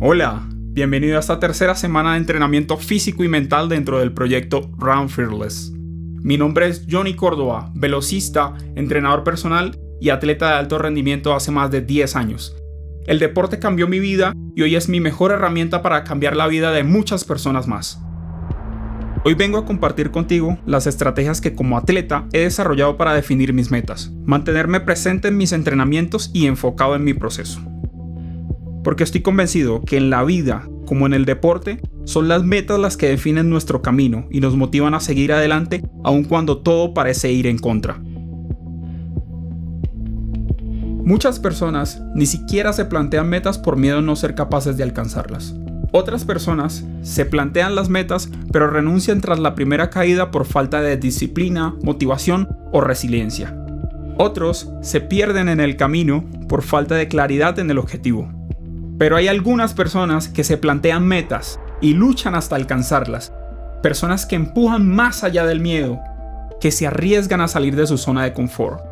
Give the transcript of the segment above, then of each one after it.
Hola, bienvenido a esta tercera semana de entrenamiento físico y mental dentro del proyecto Run Fearless. Mi nombre es Johnny Córdoba, velocista, entrenador personal y atleta de alto rendimiento hace más de 10 años. El deporte cambió mi vida y hoy es mi mejor herramienta para cambiar la vida de muchas personas más. Hoy vengo a compartir contigo las estrategias que como atleta he desarrollado para definir mis metas, mantenerme presente en mis entrenamientos y enfocado en mi proceso. Porque estoy convencido que en la vida, como en el deporte, son las metas las que definen nuestro camino y nos motivan a seguir adelante aun cuando todo parece ir en contra. Muchas personas ni siquiera se plantean metas por miedo a no ser capaces de alcanzarlas. Otras personas se plantean las metas pero renuncian tras la primera caída por falta de disciplina, motivación o resiliencia. Otros se pierden en el camino por falta de claridad en el objetivo. Pero hay algunas personas que se plantean metas y luchan hasta alcanzarlas. Personas que empujan más allá del miedo, que se arriesgan a salir de su zona de confort,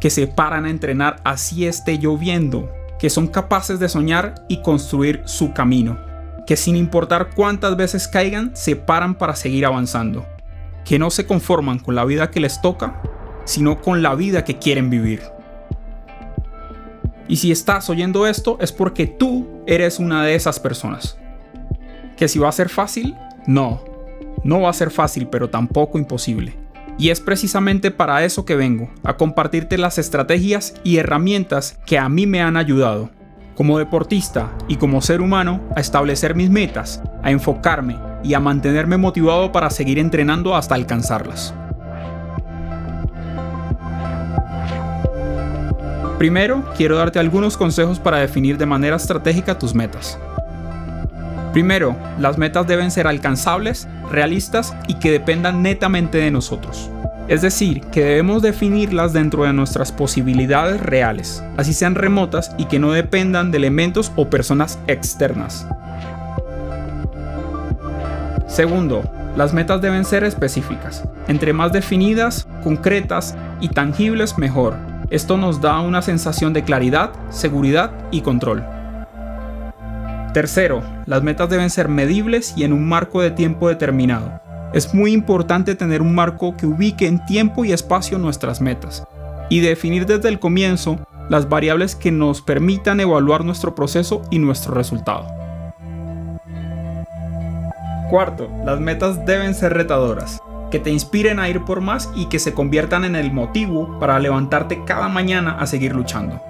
que se paran a entrenar así esté lloviendo, que son capaces de soñar y construir su camino que sin importar cuántas veces caigan, se paran para seguir avanzando, que no se conforman con la vida que les toca, sino con la vida que quieren vivir. Y si estás oyendo esto es porque tú eres una de esas personas. ¿Que si va a ser fácil? No, no va a ser fácil, pero tampoco imposible. Y es precisamente para eso que vengo, a compartirte las estrategias y herramientas que a mí me han ayudado como deportista y como ser humano a establecer mis metas, a enfocarme y a mantenerme motivado para seguir entrenando hasta alcanzarlas. Primero, quiero darte algunos consejos para definir de manera estratégica tus metas. Primero, las metas deben ser alcanzables, realistas y que dependan netamente de nosotros. Es decir, que debemos definirlas dentro de nuestras posibilidades reales, así sean remotas y que no dependan de elementos o personas externas. Segundo, las metas deben ser específicas. Entre más definidas, concretas y tangibles, mejor. Esto nos da una sensación de claridad, seguridad y control. Tercero, las metas deben ser medibles y en un marco de tiempo determinado. Es muy importante tener un marco que ubique en tiempo y espacio nuestras metas y definir desde el comienzo las variables que nos permitan evaluar nuestro proceso y nuestro resultado. Cuarto, las metas deben ser retadoras, que te inspiren a ir por más y que se conviertan en el motivo para levantarte cada mañana a seguir luchando.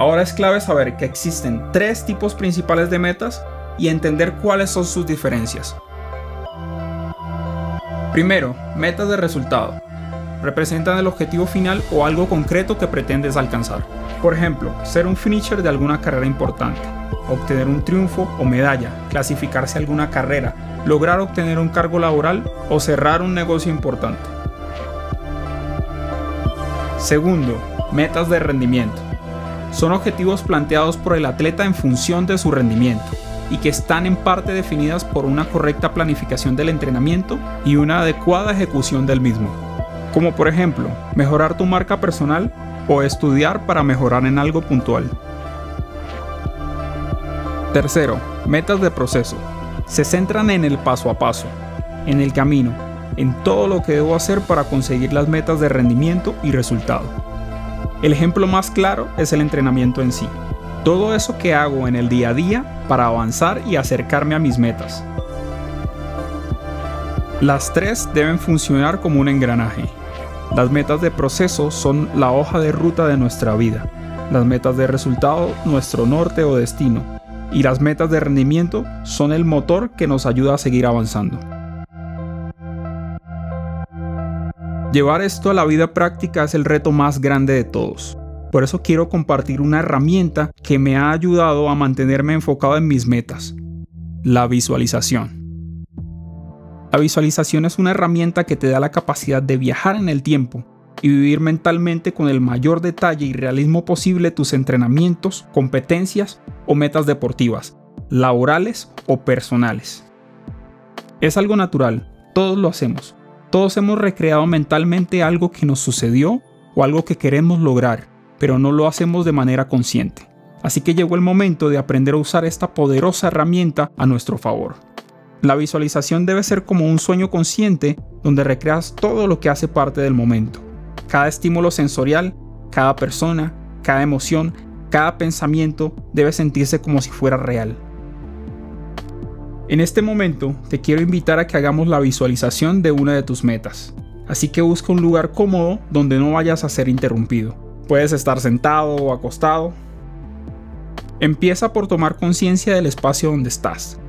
Ahora es clave saber que existen tres tipos principales de metas y entender cuáles son sus diferencias. Primero, metas de resultado. Representan el objetivo final o algo concreto que pretendes alcanzar. Por ejemplo, ser un finisher de alguna carrera importante, obtener un triunfo o medalla, clasificarse a alguna carrera, lograr obtener un cargo laboral o cerrar un negocio importante. Segundo, metas de rendimiento. Son objetivos planteados por el atleta en función de su rendimiento y que están en parte definidas por una correcta planificación del entrenamiento y una adecuada ejecución del mismo. Como por ejemplo, mejorar tu marca personal o estudiar para mejorar en algo puntual. Tercero, metas de proceso. Se centran en el paso a paso, en el camino, en todo lo que debo hacer para conseguir las metas de rendimiento y resultado. El ejemplo más claro es el entrenamiento en sí todo eso que hago en el día a día para avanzar y acercarme a mis metas. Las tres deben funcionar como un engranaje. Las metas de proceso son la hoja de ruta de nuestra vida. Las metas de resultado, nuestro norte o destino. Y las metas de rendimiento son el motor que nos ayuda a seguir avanzando. Llevar esto a la vida práctica es el reto más grande de todos. Por eso quiero compartir una herramienta que me ha ayudado a mantenerme enfocado en mis metas. La visualización. La visualización es una herramienta que te da la capacidad de viajar en el tiempo y vivir mentalmente con el mayor detalle y realismo posible tus entrenamientos, competencias o metas deportivas, laborales o personales. Es algo natural, todos lo hacemos. Todos hemos recreado mentalmente algo que nos sucedió o algo que queremos lograr pero no lo hacemos de manera consciente. Así que llegó el momento de aprender a usar esta poderosa herramienta a nuestro favor. La visualización debe ser como un sueño consciente donde recreas todo lo que hace parte del momento. Cada estímulo sensorial, cada persona, cada emoción, cada pensamiento debe sentirse como si fuera real. En este momento te quiero invitar a que hagamos la visualización de una de tus metas. Así que busca un lugar cómodo donde no vayas a ser interrumpido. Puedes estar sentado o acostado. Empieza por tomar conciencia del espacio donde estás.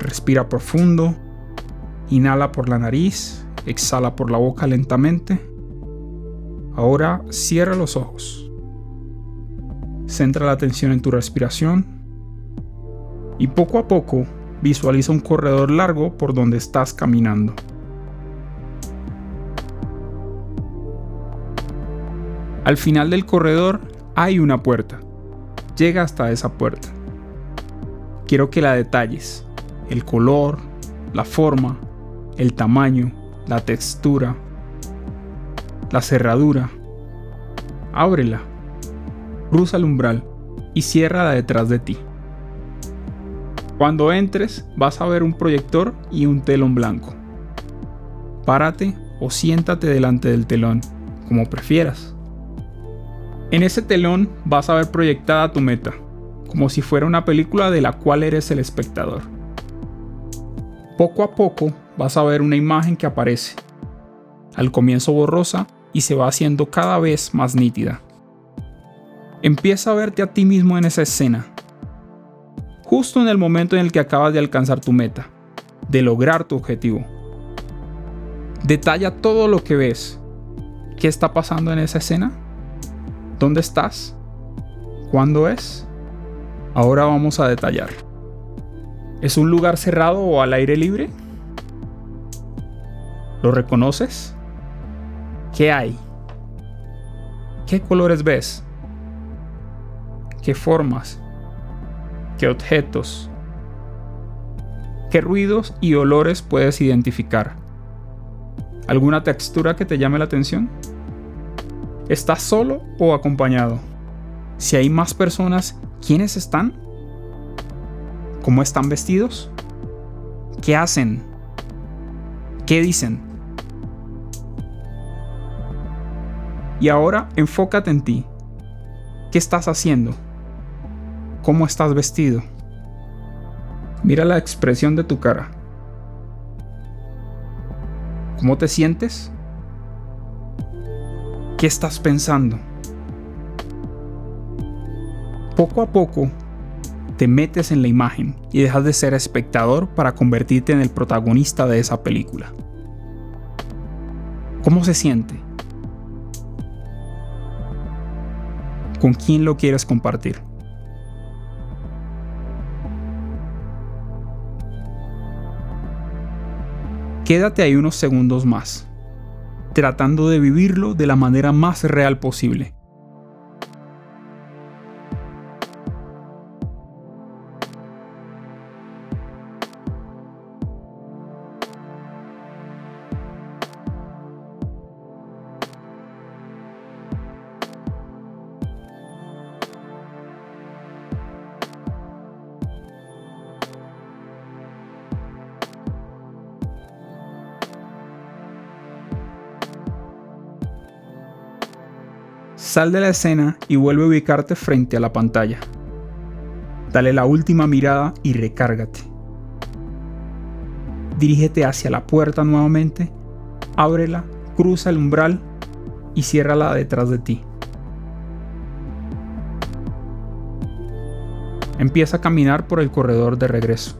Respira profundo. Inhala por la nariz. Exhala por la boca lentamente. Ahora cierra los ojos. Centra la atención en tu respiración y poco a poco visualiza un corredor largo por donde estás caminando. Al final del corredor hay una puerta. Llega hasta esa puerta. Quiero que la detalles. El color, la forma, el tamaño, la textura, la cerradura. Ábrela cruza el umbral y cierra detrás de ti. Cuando entres vas a ver un proyector y un telón blanco. Párate o siéntate delante del telón, como prefieras. En ese telón vas a ver proyectada tu meta, como si fuera una película de la cual eres el espectador. Poco a poco vas a ver una imagen que aparece, al comienzo borrosa y se va haciendo cada vez más nítida. Empieza a verte a ti mismo en esa escena, justo en el momento en el que acabas de alcanzar tu meta, de lograr tu objetivo. Detalla todo lo que ves. ¿Qué está pasando en esa escena? ¿Dónde estás? ¿Cuándo es? Ahora vamos a detallar. ¿Es un lugar cerrado o al aire libre? ¿Lo reconoces? ¿Qué hay? ¿Qué colores ves? qué formas, qué objetos, qué ruidos y olores puedes identificar. ¿Alguna textura que te llame la atención? ¿Estás solo o acompañado? Si hay más personas, ¿quiénes están? ¿Cómo están vestidos? ¿Qué hacen? ¿Qué dicen? Y ahora enfócate en ti. ¿Qué estás haciendo? cómo estás vestido. Mira la expresión de tu cara. ¿Cómo te sientes? ¿Qué estás pensando? Poco a poco te metes en la imagen y dejas de ser espectador para convertirte en el protagonista de esa película. ¿Cómo se siente? ¿Con quién lo quieres compartir? Quédate ahí unos segundos más, tratando de vivirlo de la manera más real posible. Sal de la escena y vuelve a ubicarte frente a la pantalla. Dale la última mirada y recárgate. Dirígete hacia la puerta nuevamente, ábrela, cruza el umbral y ciérrala detrás de ti. Empieza a caminar por el corredor de regreso.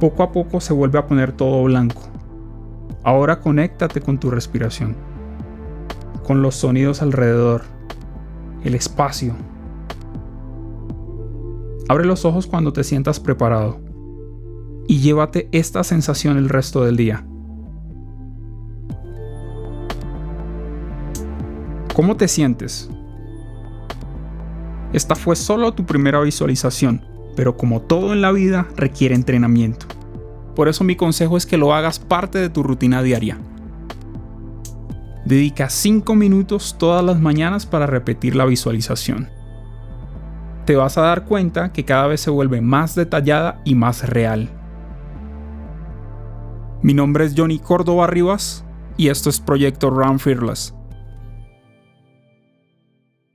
Poco a poco se vuelve a poner todo blanco. Ahora conéctate con tu respiración con los sonidos alrededor, el espacio. Abre los ojos cuando te sientas preparado y llévate esta sensación el resto del día. ¿Cómo te sientes? Esta fue solo tu primera visualización, pero como todo en la vida requiere entrenamiento. Por eso mi consejo es que lo hagas parte de tu rutina diaria. Dedica 5 minutos todas las mañanas para repetir la visualización. te vas a dar cuenta que cada vez se vuelve más detallada y más real. Mi nombre es Johnny Córdoba Rivas y esto es Proyecto Run Fearless.